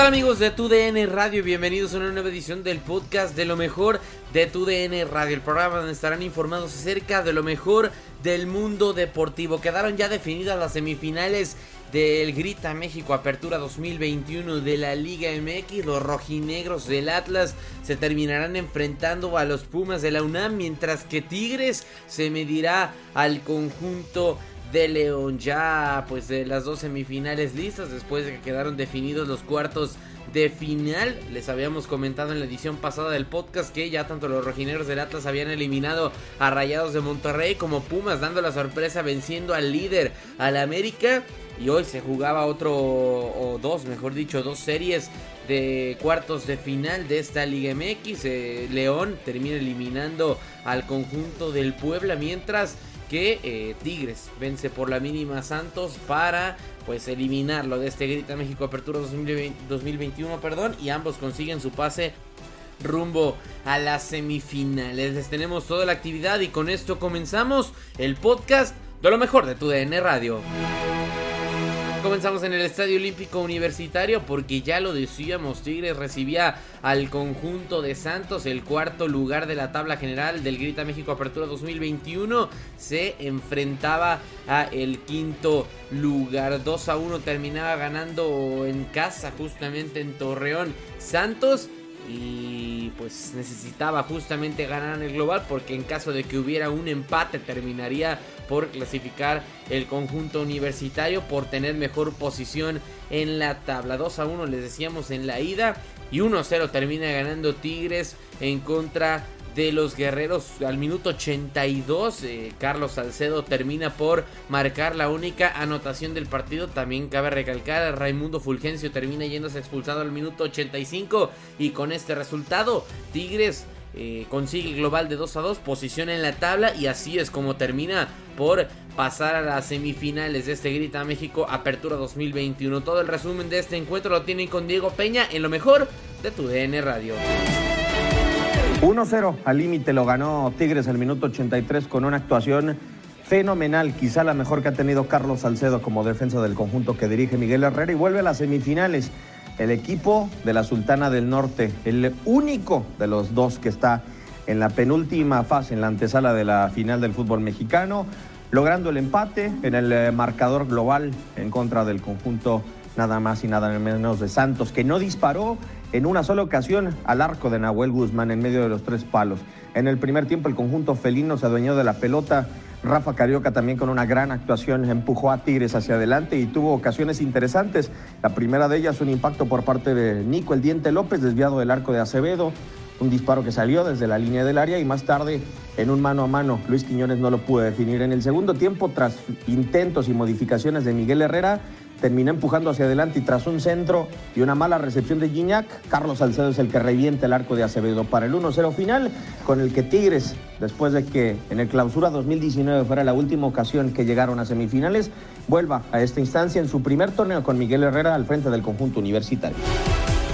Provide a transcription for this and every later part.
Tal amigos de TUDN Radio? Bienvenidos a una nueva edición del podcast de lo mejor de TUDN Radio, el programa donde estarán informados acerca de lo mejor del mundo deportivo. Quedaron ya definidas las semifinales del Grita México Apertura 2021 de la Liga MX. Los rojinegros del Atlas se terminarán enfrentando a los Pumas de la UNAM, mientras que Tigres se medirá al conjunto de León. Ya pues de las dos semifinales listas después de que quedaron definidos los cuartos de final. Les habíamos comentado en la edición pasada del podcast que ya tanto los rojineros del Atlas habían eliminado a Rayados de Monterrey como Pumas dando la sorpresa venciendo al líder al América. Y hoy se jugaba otro o dos, mejor dicho, dos series de cuartos de final de esta Liga MX. Eh, León termina eliminando al conjunto del Puebla mientras que eh, Tigres vence por la mínima Santos para pues eliminarlo de este Grita México Apertura 2020, 2021, perdón, y ambos consiguen su pase rumbo a las semifinales. Les tenemos toda la actividad y con esto comenzamos el podcast de lo mejor de tu DN Radio. Comenzamos en el Estadio Olímpico Universitario porque ya lo decíamos, Tigres recibía al conjunto de Santos, el cuarto lugar de la tabla general del Grita México Apertura 2021, se enfrentaba a el quinto lugar, 2 a 1 terminaba ganando en casa justamente en Torreón. Santos y pues necesitaba justamente ganar el global porque en caso de que hubiera un empate terminaría por clasificar el conjunto universitario por tener mejor posición en la tabla. 2 a 1 les decíamos en la ida y 1 a 0 termina ganando Tigres en contra de los guerreros. Al minuto 82 eh, Carlos Salcedo termina por marcar la única anotación del partido. También cabe recalcar Raimundo Fulgencio termina yéndose expulsado al minuto 85 y con este resultado Tigres eh, consigue el global de 2 a 2 posición en la tabla y así es como termina por pasar a las semifinales de este Grita México Apertura 2021 todo el resumen de este encuentro lo tienen con Diego Peña en lo mejor de tu DN Radio 1-0 al límite lo ganó Tigres el minuto 83 con una actuación fenomenal, quizá la mejor que ha tenido Carlos Salcedo como defensa del conjunto que dirige Miguel Herrera y vuelve a las semifinales. El equipo de la Sultana del Norte, el único de los dos que está en la penúltima fase, en la antesala de la final del fútbol mexicano, logrando el empate en el eh, marcador global en contra del conjunto nada más y nada menos de Santos, que no disparó en una sola ocasión al arco de Nahuel Guzmán en medio de los tres palos. En el primer tiempo el conjunto felino se adueñó de la pelota Rafa Carioca también con una gran actuación empujó a Tigres hacia adelante y tuvo ocasiones interesantes. La primera de ellas un impacto por parte de Nico El Diente López, desviado del arco de Acevedo, un disparo que salió desde la línea del área y más tarde en un mano a mano Luis Quiñones no lo pudo definir. En el segundo tiempo, tras intentos y modificaciones de Miguel Herrera, terminó empujando hacia adelante y tras un centro y una mala recepción de Gignac, Carlos Salcedo es el que revienta el arco de Acevedo para el 1-0 final, con el que Tigres, después de que en el clausura 2019 fuera la última ocasión que llegaron a semifinales, vuelva a esta instancia en su primer torneo con Miguel Herrera al frente del conjunto universitario.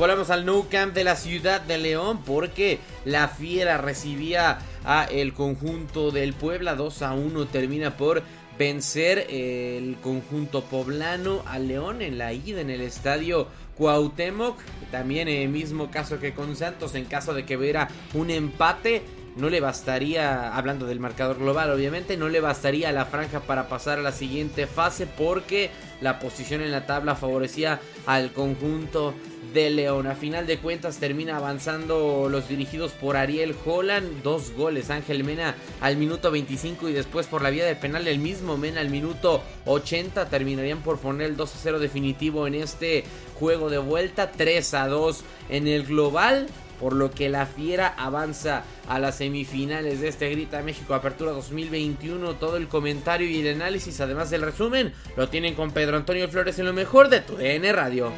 Volvemos al Nou Camp de la ciudad de León porque la Fiera recibía a el conjunto del Puebla 2 a 1 termina por vencer el conjunto poblano a León en la ida en el estadio Cuauhtémoc. También el mismo caso que con Santos en caso de que hubiera un empate. No le bastaría, hablando del marcador global obviamente, no le bastaría la franja para pasar a la siguiente fase porque la posición en la tabla favorecía al conjunto de León. A final de cuentas termina avanzando los dirigidos por Ariel Holland. Dos goles. Ángel Mena al minuto 25 y después por la vía de penal el mismo Mena al minuto 80. Terminarían por poner el 2 a 0 definitivo en este juego de vuelta. 3 a 2 en el global por lo que la Fiera avanza a las semifinales de este Grita México Apertura 2021. Todo el comentario y el análisis, además del resumen, lo tienen con Pedro Antonio Flores en lo mejor de tu DN Radio.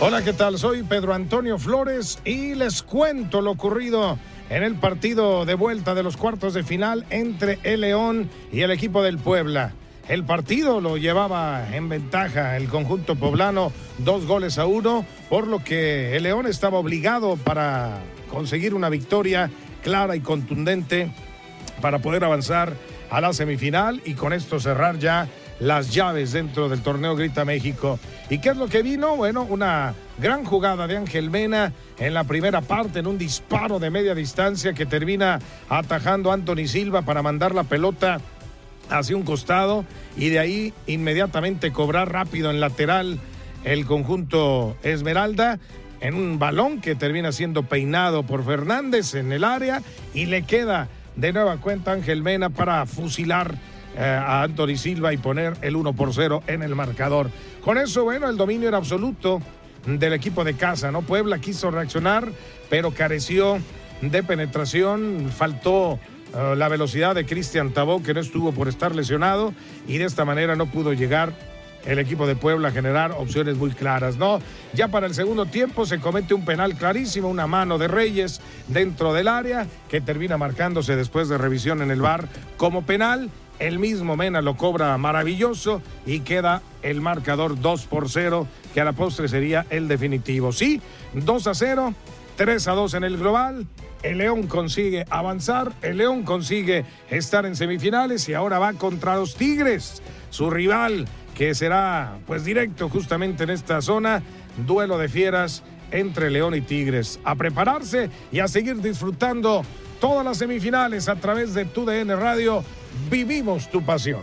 Hola, ¿qué tal? Soy Pedro Antonio Flores y les cuento lo ocurrido en el partido de vuelta de los cuartos de final entre el León y el equipo del Puebla. El partido lo llevaba en ventaja el conjunto poblano, dos goles a uno, por lo que el León estaba obligado para conseguir una victoria clara y contundente para poder avanzar a la semifinal y con esto cerrar ya las llaves dentro del torneo Grita México. ¿Y qué es lo que vino? Bueno, una gran jugada de Ángel Mena en la primera parte, en un disparo de media distancia que termina atajando a Anthony Silva para mandar la pelota hacia un costado y de ahí inmediatamente cobrar rápido en lateral el conjunto Esmeralda en un balón que termina siendo peinado por Fernández en el área y le queda de nueva cuenta Ángel Mena para fusilar eh, a Anthony Silva y poner el 1 por 0 en el marcador. Con eso, bueno, el dominio era absoluto del equipo de casa, ¿no? Puebla quiso reaccionar, pero careció de penetración, faltó eh, la velocidad de Cristian Tabó, que no estuvo por estar lesionado, y de esta manera no pudo llegar el equipo de Puebla a generar opciones muy claras, ¿no? Ya para el segundo tiempo se comete un penal clarísimo, una mano de Reyes dentro del área, que termina marcándose después de revisión en el bar como penal. El mismo Mena lo cobra maravilloso y queda el marcador 2 por 0, que a la postre sería el definitivo. Sí, 2 a 0, 3 a 2 en el global. El León consigue avanzar, el León consigue estar en semifinales y ahora va contra los Tigres, su rival que será pues directo justamente en esta zona, duelo de fieras entre León y Tigres. A prepararse y a seguir disfrutando todas las semifinales a través de tu DN Radio. Vivimos tu pasión.